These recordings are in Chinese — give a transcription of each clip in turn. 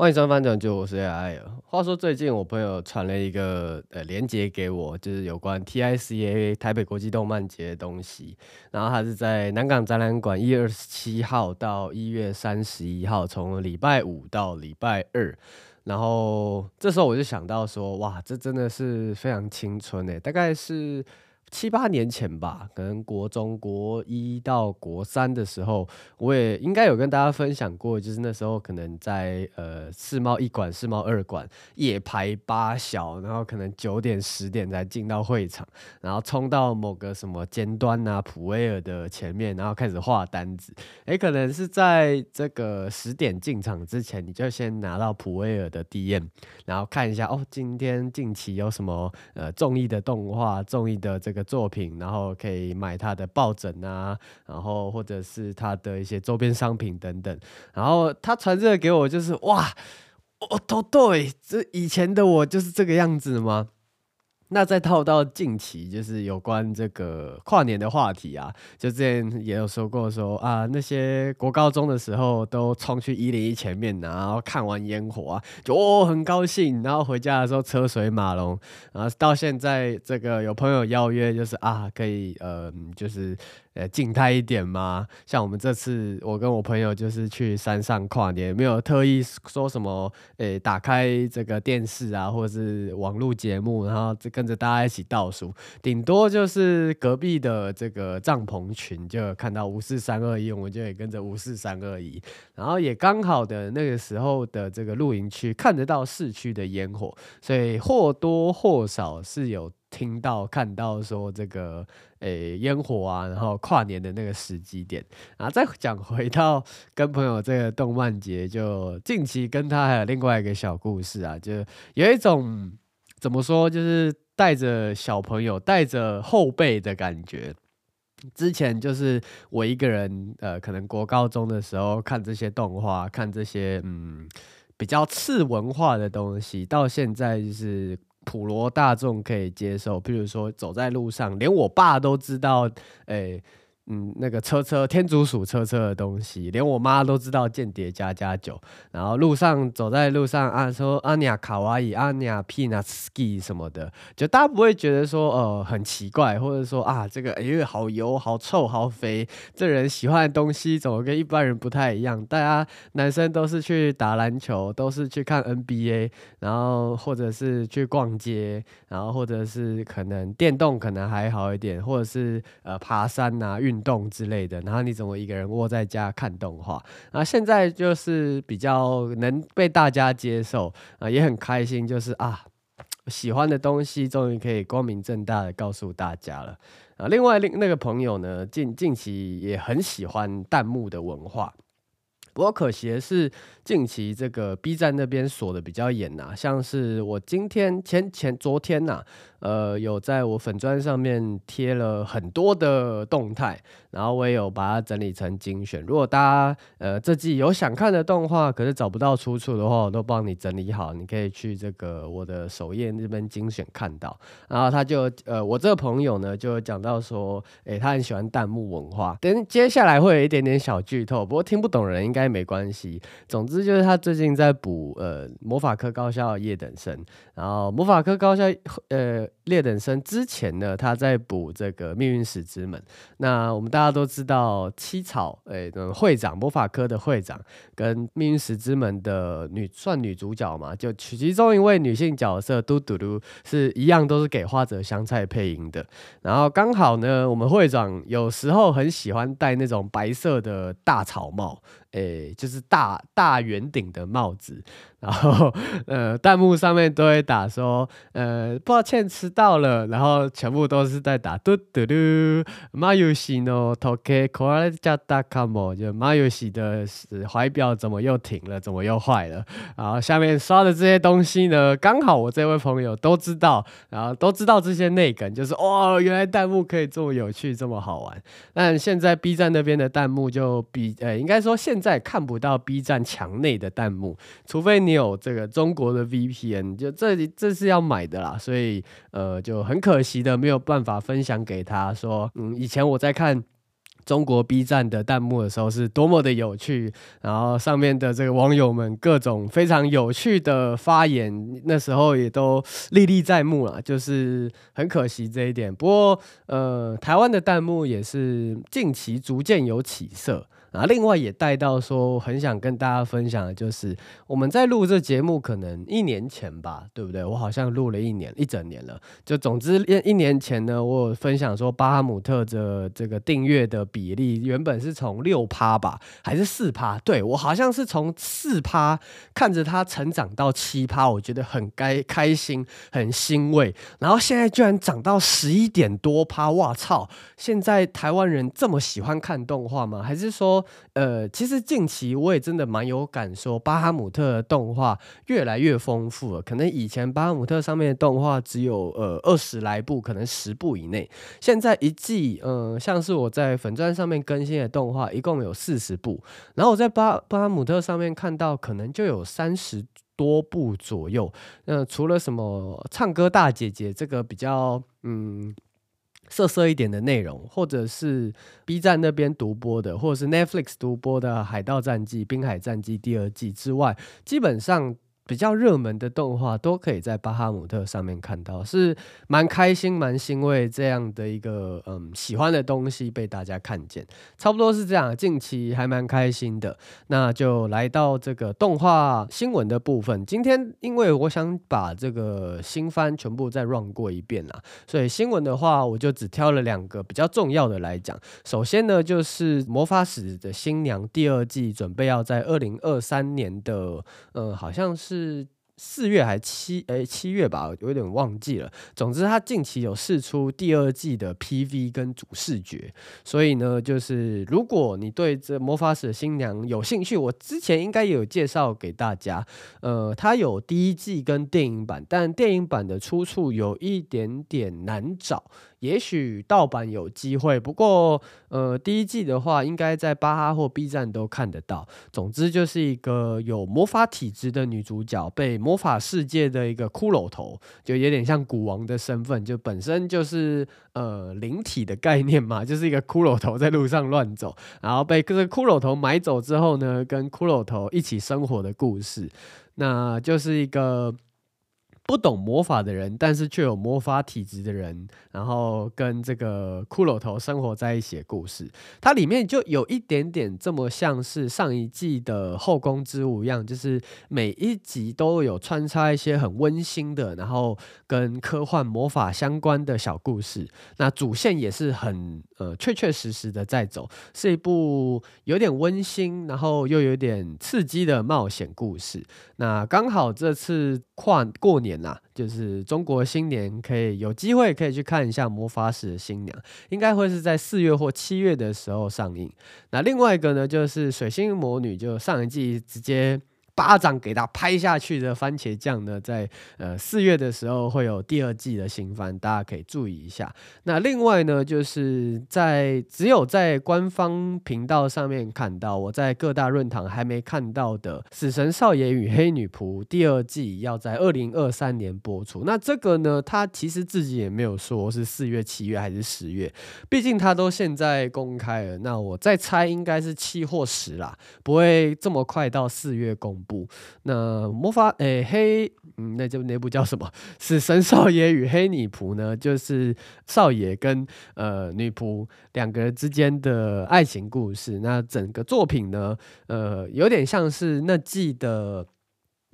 欢迎收看翻转就我是 AI。话说最近我朋友传了一个呃链接给我，就是有关 TICA 台北国际动漫节的东西。然后他是在南港展览馆一月二十七号到一月三十一号，从礼拜五到礼拜二。然后这时候我就想到说，哇，这真的是非常青春诶，大概是。七八年前吧，可能国中国一到国三的时候，我也应该有跟大家分享过，就是那时候可能在呃世贸一馆、世贸二馆夜排八小，然后可能九点十点才进到会场，然后冲到某个什么尖端啊普威尔的前面，然后开始画单子。诶，可能是在这个十点进场之前，你就先拿到普威尔的 DM，然后看一下哦，今天近期有什么呃综艺的动画、综艺的这个。作品，然后可以买他的抱枕啊，然后或者是他的一些周边商品等等。然后他传这个给我，就是哇，我，都对，这以前的我就是这个样子吗？那再套到近期，就是有关这个跨年的话题啊，就之前也有说过说啊，那些国高中的时候都冲去一零一前面，然后看完烟火啊，就哦很高兴，然后回家的时候车水马龙，然后到现在这个有朋友邀约，就是啊可以呃就是。呃，静态一点嘛。像我们这次，我跟我朋友就是去山上跨年，没有特意说什么，诶、打开这个电视啊，或者是网络节目，然后这个跟着大家一起倒数，顶多就是隔壁的这个帐篷群就看到五四三二一，我们就也跟着五四三二一，然后也刚好的那个时候的这个露营区看得到市区的烟火，所以或多或少是有。听到看到说这个诶烟火啊，然后跨年的那个时机点，然后再讲回到跟朋友这个动漫节，就近期跟他还有另外一个小故事啊，就有一种怎么说，就是带着小朋友带着后辈的感觉。之前就是我一个人，呃，可能国高中的时候看这些动画，看这些嗯比较次文化的东西，到现在就是。普罗大众可以接受，譬如说走在路上，连我爸都知道，诶、嗯，那个车车天竺鼠车车的东西，连我妈都知道间谍加加酒。然后路上走在路上啊，说阿尼亚卡哇伊、阿尼亚皮纳斯基什么的，就大家不会觉得说呃很奇怪，或者说啊这个哎呦好油、好臭、好肥，这人喜欢的东西怎么跟一般人不太一样？大家男生都是去打篮球，都是去看 NBA，然后或者是去逛街，然后或者是可能电动可能还好一点，或者是呃爬山啊运。动之类的，然后你怎么一个人窝在家看动画？啊现在就是比较能被大家接受啊，也很开心，就是啊，喜欢的东西终于可以光明正大的告诉大家了啊。另外，另那个朋友呢，近近期也很喜欢弹幕的文化。不过可惜的是，近期这个 B 站那边锁的比较严呐，像是我今天前前昨天呐，呃，有在我粉砖上面贴了很多的动态，然后我也有把它整理成精选。如果大家呃这季有想看的动画，可是找不到出处的话，我都帮你整理好，你可以去这个我的首页那边精选看到。然后他就呃，我这个朋友呢就讲到说，诶，他很喜欢弹幕文化。等接下来会有一点点小剧透，不过听不懂人应该。没关系，总之就是他最近在补呃魔法科高校夜等生，然后魔法科高校呃劣等生之前呢，他在补这个命运石之门。那我们大家都知道七草诶、呃、会长魔法科的会长跟命运石之门的女算女主角嘛，就其中一位女性角色嘟嘟嘟是一样都是给花泽香菜配音的。然后刚好呢，我们会长有时候很喜欢戴那种白色的大草帽。诶、就是大大圆顶的帽子。然后，呃，弹幕上面都会打说，呃，抱歉迟到了，然后全部都是在打嘟嘟嘟，马游戏呢，toke kore 加达卡莫，就马游戏的怀表怎么又停了，怎么又坏了？然后下面刷的这些东西呢，刚好我这位朋友都知道，然后都知道这些内梗，就是哦，原来弹幕可以这么有趣，这么好玩。但现在 B 站那边的弹幕就比，呃，应该说现在看不到 B 站墙内的弹幕，除非你。你有这个中国的 VPN，就这里这是要买的啦，所以呃就很可惜的没有办法分享给他说，嗯，以前我在看中国 B 站的弹幕的时候是多么的有趣，然后上面的这个网友们各种非常有趣的发言，那时候也都历历在目了，就是很可惜这一点。不过，呃，台湾的弹幕也是近期逐渐有起色。啊，另外也带到说，很想跟大家分享的就是，我们在录这节目，可能一年前吧，对不对？我好像录了一年，一整年了。就总之，一一年前呢，我有分享说，巴哈姆特的这个订阅的比例，原本是从六趴吧，还是四趴？对，我好像是从四趴看着它成长到七趴，我觉得很该开心，很欣慰。然后现在居然涨到十一点多趴，哇操！现在台湾人这么喜欢看动画吗？还是说？呃，其实近期我也真的蛮有感说，巴哈姆特的动画越来越丰富了。可能以前巴哈姆特上面的动画只有呃二十来部，可能十部以内。现在一季，呃，像是我在粉钻上面更新的动画，一共有四十部。然后我在巴巴哈姆特上面看到，可能就有三十多部左右。那、除了什么唱歌大姐姐这个比较，嗯。色色一点的内容，或者是 B 站那边独播的，或者是 Netflix 独播的《海盗战记》《滨海战记》第二季之外，基本上。比较热门的动画都可以在巴哈姆特上面看到，是蛮开心、蛮欣慰这样的一个嗯喜欢的东西被大家看见，差不多是这样。近期还蛮开心的，那就来到这个动画新闻的部分。今天因为我想把这个新番全部再 run 过一遍啦，所以新闻的话我就只挑了两个比较重要的来讲。首先呢，就是《魔法使的新娘》第二季准备要在二零二三年的，嗯，好像是。是四月还七诶七月吧，有点忘记了。总之，他近期有释出第二季的 PV 跟主视觉，所以呢，就是如果你对这魔法使新娘有兴趣，我之前应该也有介绍给大家。呃，它有第一季跟电影版，但电影版的出处有一点点难找。也许盗版有机会，不过呃，第一季的话，应该在巴哈或 B 站都看得到。总之，就是一个有魔法体质的女主角，被魔法世界的一个骷髅头，就有点像古王的身份，就本身就是呃灵体的概念嘛，就是一个骷髅头在路上乱走，然后被这个骷髅头买走之后呢，跟骷髅头一起生活的故事，那就是一个。不懂魔法的人，但是却有魔法体质的人，然后跟这个骷髅头生活在一起的故事，它里面就有一点点这么像是上一季的《后宫之舞》一样，就是每一集都有穿插一些很温馨的，然后跟科幻魔法相关的小故事。那主线也是很呃确确实实的在走，是一部有点温馨，然后又有点刺激的冒险故事。那刚好这次跨过年。那就是中国新年，可以有机会可以去看一下《魔法使的新娘》，应该会是在四月或七月的时候上映。那另外一个呢，就是《水星魔女》，就上一季直接。巴掌给他拍下去的番茄酱呢，在呃四月的时候会有第二季的新番，大家可以注意一下。那另外呢，就是在只有在官方频道上面看到，我在各大论坛还没看到的《死神少爷与黑女仆》第二季要在二零二三年播出。那这个呢，他其实自己也没有说是四月、七月还是十月，毕竟他都现在公开了。那我再猜应该是七或十啦，不会这么快到四月公部那魔法诶、黑嗯，那就那部叫什么？死神少爷与黑女仆呢？就是少爷跟呃女仆两个人之间的爱情故事。那整个作品呢，呃，有点像是那季的。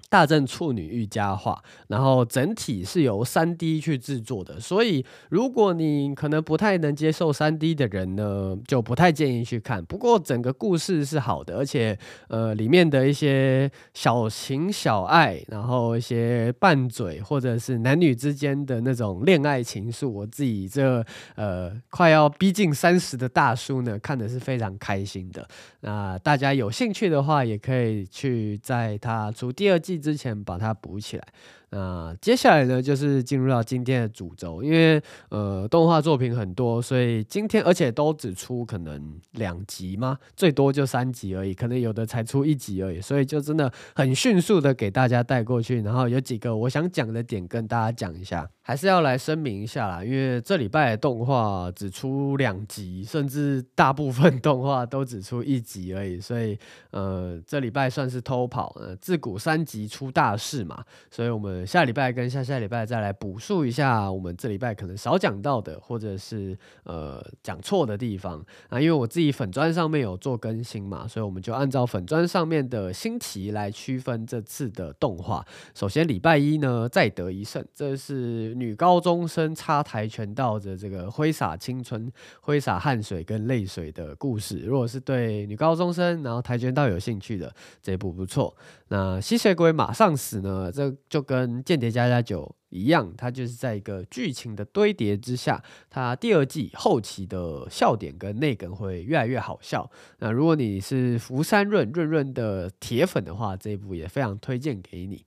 大正处女御家话，然后整体是由三 D 去制作的，所以如果你可能不太能接受三 D 的人呢，就不太建议去看。不过整个故事是好的，而且呃里面的一些小情小爱，然后一些拌嘴或者是男女之间的那种恋爱情愫，我自己这呃快要逼近三十的大叔呢，看的是非常开心的。那大家有兴趣的话，也可以去在他出第二季之前把它补起来。那接下来呢，就是进入到今天的主轴，因为呃动画作品很多，所以今天而且都只出可能两集吗？最多就三集而已，可能有的才出一集而已，所以就真的很迅速的给大家带过去，然后有几个我想讲的点跟大家讲一下。还是要来声明一下啦，因为这礼拜的动画只出两集，甚至大部分 动画都只出一集而已，所以呃，这礼拜算是偷跑。呃，自古三集出大事嘛，所以我们下礼拜跟下下礼拜再来补述一下我们这礼拜可能少讲到的，或者是呃讲错的地方啊。因为我自己粉砖上面有做更新嘛，所以我们就按照粉砖上面的新期来区分这次的动画。首先礼拜一呢，再得一胜，这是。女高中生插跆拳道的这个挥洒青春、挥洒汗水跟泪水的故事，如果是对女高中生然后跆拳道有兴趣的，这部不错。那吸血鬼马上死呢？这就跟间谍家家酒一样，它就是在一个剧情的堆叠之下，它第二季后期的笑点跟内梗会越来越好笑。那如果你是福山润润润的铁粉的话，这一部也非常推荐给你。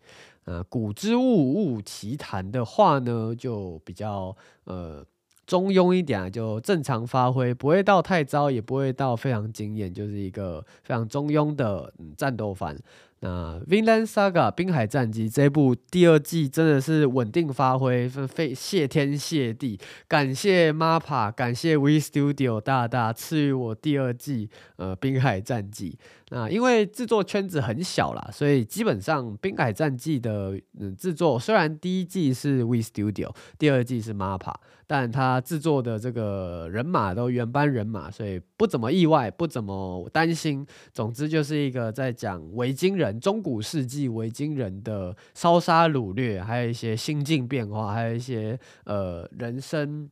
呃，古之物物奇谈的话呢，就比较呃中庸一点啊，就正常发挥，不会到太糟，也不会到非常惊艳，就是一个非常中庸的战斗番。那《Vinland Saga》滨海战记这部第二季真的是稳定发挥，非谢天谢地，感谢 MAPPA，感谢 We Studio 大大赐予我第二季呃滨海战记。那因为制作圈子很小啦，所以基本上滨海战记的嗯制作虽然第一季是 We Studio，第二季是 MAPPA，但他制作的这个人马都原班人马，所以不怎么意外，不怎么担心。总之就是一个在讲维京人。中古世纪维京人的烧杀掳掠，还有一些心境变化，还有一些呃人生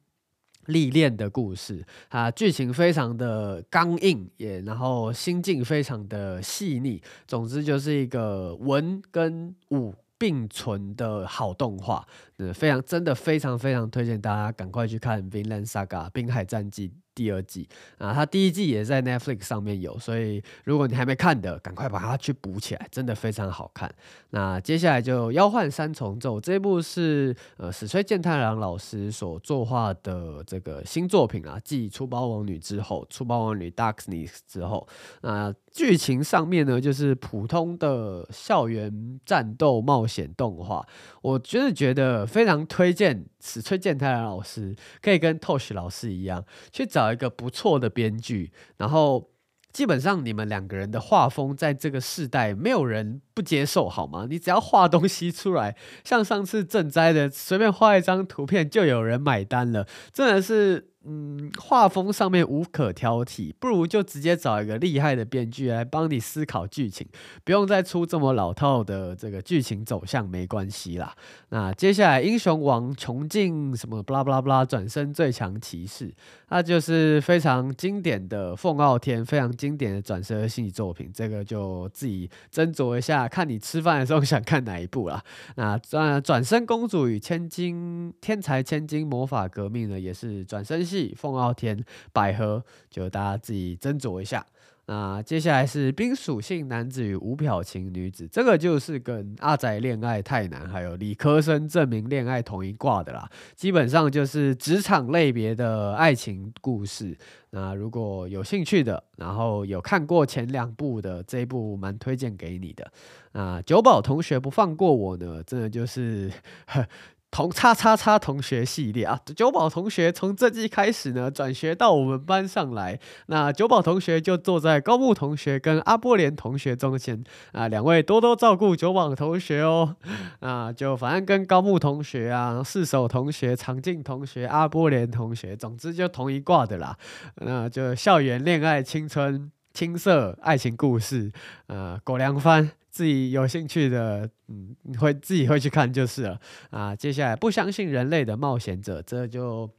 历练的故事。啊，剧情非常的刚硬，也然后心境非常的细腻。总之就是一个文跟武并存的好动画。是，非常真的非常非常推荐大家赶快去看《Vinland Saga》滨海战记。第二季啊，它第一季也在 Netflix 上面有，所以如果你还没看的，赶快把它去补起来，真的非常好看。那接下来就《妖幻三重奏》这一部是呃矢吹健太郎老师所作画的这个新作品啊，继《出包王女》之后，《出包王女 Darkness》之后，那剧情上面呢就是普通的校园战斗冒险动画，我真的觉得非常推荐此崔健泰然老师可以跟 Tosh 老师一样去找。一个不错的编剧，然后基本上你们两个人的画风在这个世代没有人不接受，好吗？你只要画东西出来，像上次赈灾的随便画一张图片就有人买单了，真的是。嗯，画风上面无可挑剔，不如就直接找一个厉害的编剧来帮你思考剧情，不用再出这么老套的这个剧情走向，没关系啦。那接下来，英雄王穷尽什么，巴拉巴拉巴拉，转身最强骑士，那就是非常经典的凤傲天，非常经典的转生系作品，这个就自己斟酌一下，看你吃饭的时候想看哪一部啦。那转转身公主与千金天才千金魔法革命呢，也是转生系。凤傲天、百合，就大家自己斟酌一下。那接下来是冰属性男子与无表情女子，这个就是跟阿宅恋爱太难，还有理科生证明恋爱同一挂的啦。基本上就是职场类别的爱情故事。那如果有兴趣的，然后有看过前两部的，这一部蛮推荐给你的。啊，九宝同学不放过我呢，真的就是。同叉叉叉同学系列啊，久保同学从这季开始呢，转学到我们班上来。那久保同学就坐在高木同学跟阿波连同学中间啊，两位多多照顾久保同学哦。啊，就反正跟高木同学啊、四手同学、长进同学、阿波连同学，总之就同一挂的啦。那就校园恋爱、青春、青涩爱情故事，呃，狗粮番。自己有兴趣的，嗯，会自己会去看就是了啊。接下来不相信人类的冒险者，这就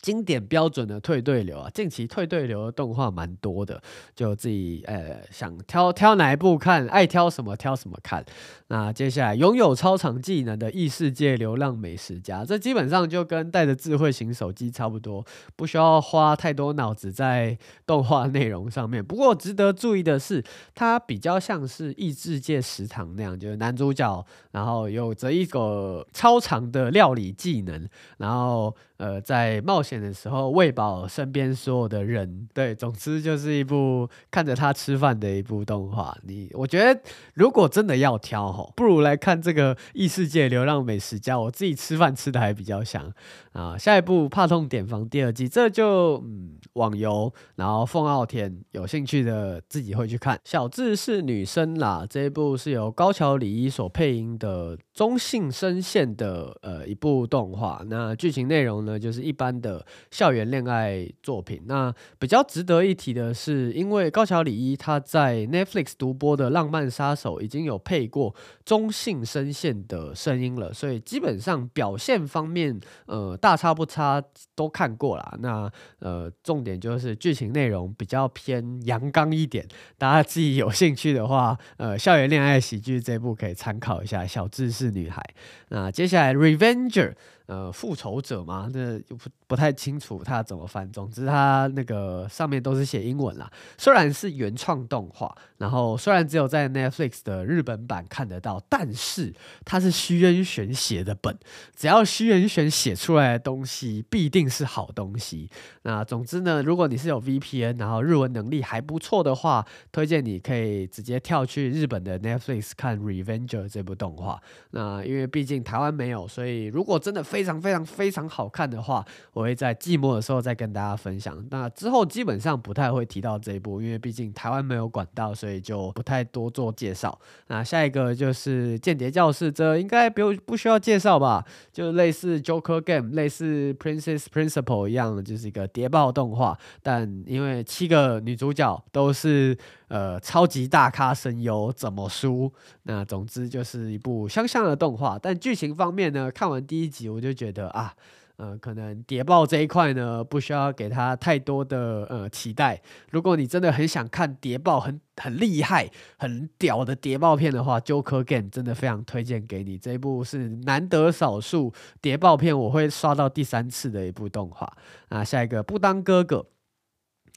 经典标准的退队流啊，近期退队流的动画蛮多的，就自己呃想挑挑哪一部看，爱挑什么挑什么看。那接下来拥有超长技能的异世界流浪美食家，这基本上就跟带着智慧型手机差不多，不需要花太多脑子在动画内容上面。不过值得注意的是，它比较像是异世界食堂那样，就是男主角然后有着一个超长的料理技能，然后。呃，在冒险的时候喂饱身边所有的人，对，总之就是一部看着他吃饭的一部动画。你，我觉得如果真的要挑吼，不如来看这个异世界流浪美食家。我自己吃饭吃的还比较香啊。下一部怕痛点房第二季，这就嗯网游，然后凤傲天有兴趣的自己会去看。小智是女生啦，这一部是由高桥李依所配音的中性声线的呃一部动画。那剧情内容呢？就是一般的校园恋爱作品。那比较值得一提的是，因为高桥李依他在 Netflix 独播的《浪漫杀手》已经有配过中性声线的声音了，所以基本上表现方面，呃，大差不差都看过了。那呃，重点就是剧情内容比较偏阳刚一点。大家自己有兴趣的话，呃，校园恋爱喜剧这部可以参考一下。小知识女孩。那接下来 Revenger。呃，复仇者嘛，那就不不太清楚他怎么翻。总之，他那个上面都是写英文啦。虽然是原创动画，然后虽然只有在 Netflix 的日本版看得到，但是它是虚渊玄写的本。只要虚渊玄写出来的东西，必定是好东西。那总之呢，如果你是有 VPN，然后日文能力还不错的话，推荐你可以直接跳去日本的 Netflix 看《Revenger》这部动画。那因为毕竟台湾没有，所以如果真的非非常非常非常好看的话，我会在季末的时候再跟大家分享。那之后基本上不太会提到这一部，因为毕竟台湾没有管道，所以就不太多做介绍。那下一个就是《间谍教室》，这应该不用不需要介绍吧？就类似 Joker Game、类似 Princess Principal 一样，就是一个谍报动画。但因为七个女主角都是呃超级大咖声优，怎么输？那总之就是一部香香的动画。但剧情方面呢，看完第一集我就。觉得啊，呃，可能谍报这一块呢，不需要给他太多的呃期待。如果你真的很想看谍报很很厉害、很屌的谍报片的话，《Joker Game》真的非常推荐给你。这一部是难得少数谍报片我会刷到第三次的一部动画。啊，下一个不当哥哥。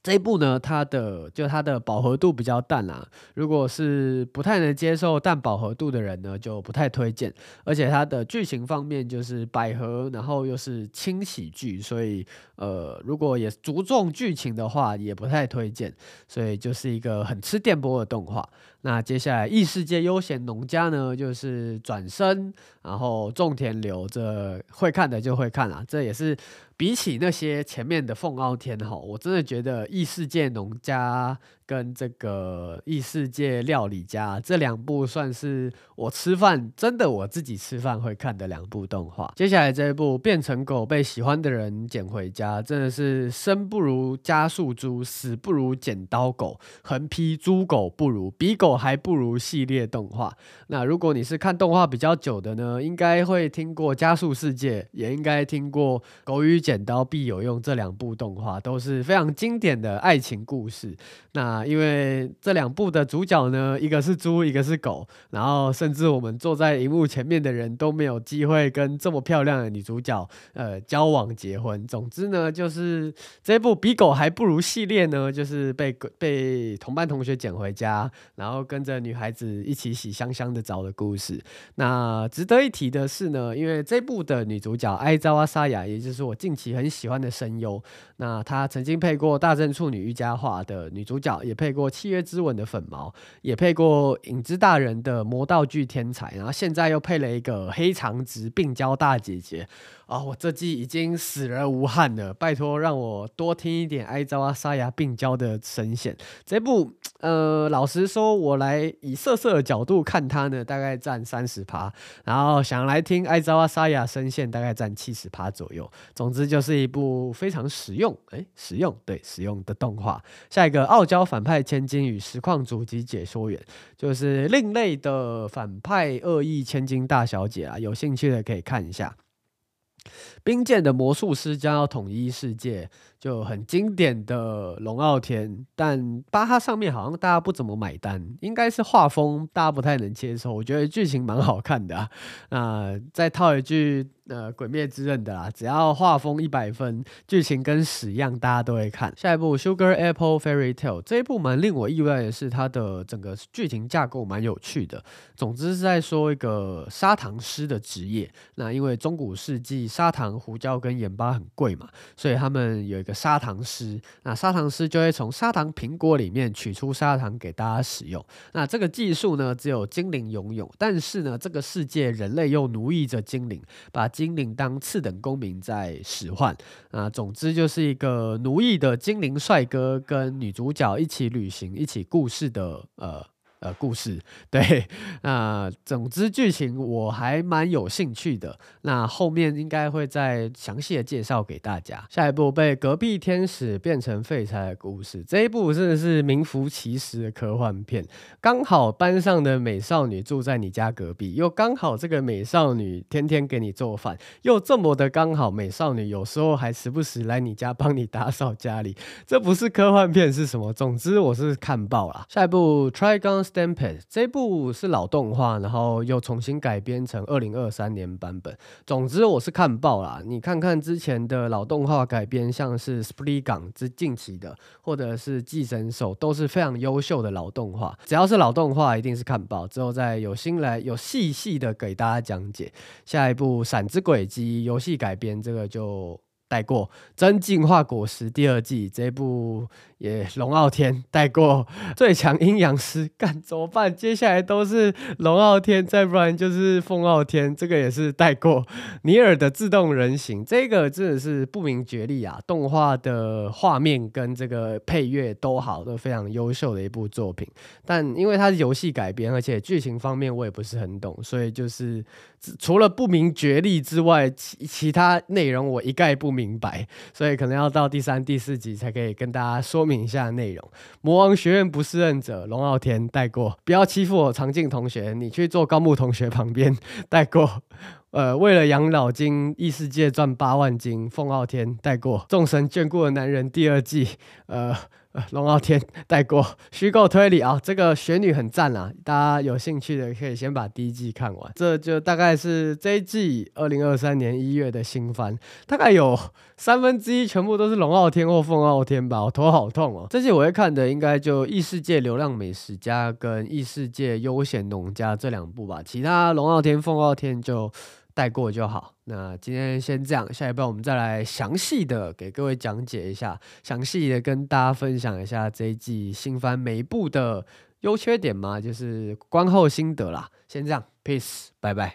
这一部呢，它的就它的饱和度比较淡啦。如果是不太能接受淡饱和度的人呢，就不太推荐。而且它的剧情方面就是百合，然后又是轻喜剧，所以呃，如果也着重剧情的话，也不太推荐。所以就是一个很吃电波的动画。那接下来异世界悠闲农家呢，就是转身，然后种田流，这会看的就会看啦。这也是。比起那些前面的凤傲天哈，我真的觉得异世界农家。跟这个异世界料理家这两部算是我吃饭真的我自己吃饭会看的两部动画。接下来这一部变成狗被喜欢的人捡回家，真的是生不如加速猪，死不如剪刀狗，横批猪狗不如，比狗还不如系列动画。那如果你是看动画比较久的呢，应该会听过加速世界，也应该听过狗与剪刀必有用这两部动画，都是非常经典的爱情故事。那因为这两部的主角呢，一个是猪，一个是狗，然后甚至我们坐在荧幕前面的人都没有机会跟这么漂亮的女主角呃交往结婚。总之呢，就是这部比狗还不如系列呢，就是被被同班同学捡回家，然后跟着女孩子一起洗香香的澡的故事。那值得一提的是呢，因为这部的女主角艾扎瓦沙雅，也就是我近期很喜欢的声优，那她曾经配过《大正处女瑜伽化》的女主角。也配过《契约之吻》的粉毛，也配过《影之大人》的魔道具天才，然后现在又配了一个黑长直病娇大姐姐。啊、我这季已经死而无憾了，拜托让我多听一点爱沢沙哑病娇的声线。这部，呃，老实说，我来以色色的角度看它呢，大概占三十趴，然后想来听爱沢沙哑声线，大概占七十趴左右。总之就是一部非常实用，诶，实用，对，实用的动画。下一个，傲娇反派千金与实况主及解说员，就是另类的反派恶意千金大小姐啊，有兴趣的可以看一下。冰剑的魔术师将要统一世界，就很经典的龙傲天。但巴哈上面好像大家不怎么买单，应该是画风大家不太能接受。我觉得剧情蛮好看的啊。那再套一句。呃，鬼灭之刃的啦，只要画风一百分，剧情跟屎一样，大家都会看。下一部《Sugar Apple Fairy Tale》这一部蛮令我意外的是，它的整个剧情架构蛮有趣的。总之是在说一个砂糖师的职业。那因为中古世纪砂糖、胡椒跟盐巴很贵嘛，所以他们有一个砂糖师。那砂糖师就会从砂糖苹果里面取出砂糖给大家使用。那这个技术呢，只有精灵拥有，但是呢，这个世界人类又奴役着精灵，把精灵当次等公民在使唤啊，总之就是一个奴役的精灵帅哥跟女主角一起旅行、一起故事的呃。呃，故事对，那总之剧情我还蛮有兴趣的。那后面应该会再详细的介绍给大家。下一部被隔壁天使变成废柴的故事，这一部真的是名副其实的科幻片。刚好班上的美少女住在你家隔壁，又刚好这个美少女天天给你做饭，又这么的刚好，美少女有时候还时不时来你家帮你打扫家里。这不是科幻片是什么？总之我是看爆了。下一部 Trigun。Stampede 这部是老动画，然后又重新改编成二零二三年版本。总之我是看爆啦！你看看之前的老动画改编，像是 Spriggan 之近期的，或者是寄生兽，都是非常优秀的老动画。只要是老动画，一定是看爆。之后再有心来有细细的给大家讲解。下一部《闪之轨迹》游戏改编，这个就。带过《真进化果实》第二季这部也龙傲天带过《最强阴阳师》，干怎么办？接下来都是龙傲天，再不然就是凤傲天，这个也是带过《尼尔的自动人形》，这个真的是不明觉厉啊！动画的画面跟这个配乐都好，都非常优秀的一部作品。但因为它是游戏改编，而且剧情方面我也不是很懂，所以就是除了不明觉厉之外，其其他内容我一概不明。明白，所以可能要到第三、第四集才可以跟大家说明一下内容。魔王学院不适任者龙傲天带过，不要欺负我长靖同学，你去坐高木同学旁边带过。呃，为了养老金，异世界赚八万金，凤傲天带过。众神眷顾的男人第二季，呃。龙傲天带过虚构推理啊，这个雪女很赞啊，大家有兴趣的可以先把第一季看完。这就大概是这一季二零二三年一月的新番，大概有三分之一全部都是龙傲天或凤傲天吧，我头好痛哦。这季我会看的应该就异世界流浪美食家跟异世界悠闲农家这两部吧，其他龙傲天、凤傲天就。带过就好。那今天先这样，下一步我们再来详细的给各位讲解一下，详细的跟大家分享一下这一季新番每一部的优缺点嘛，就是观后心得啦。先这样，peace，拜拜。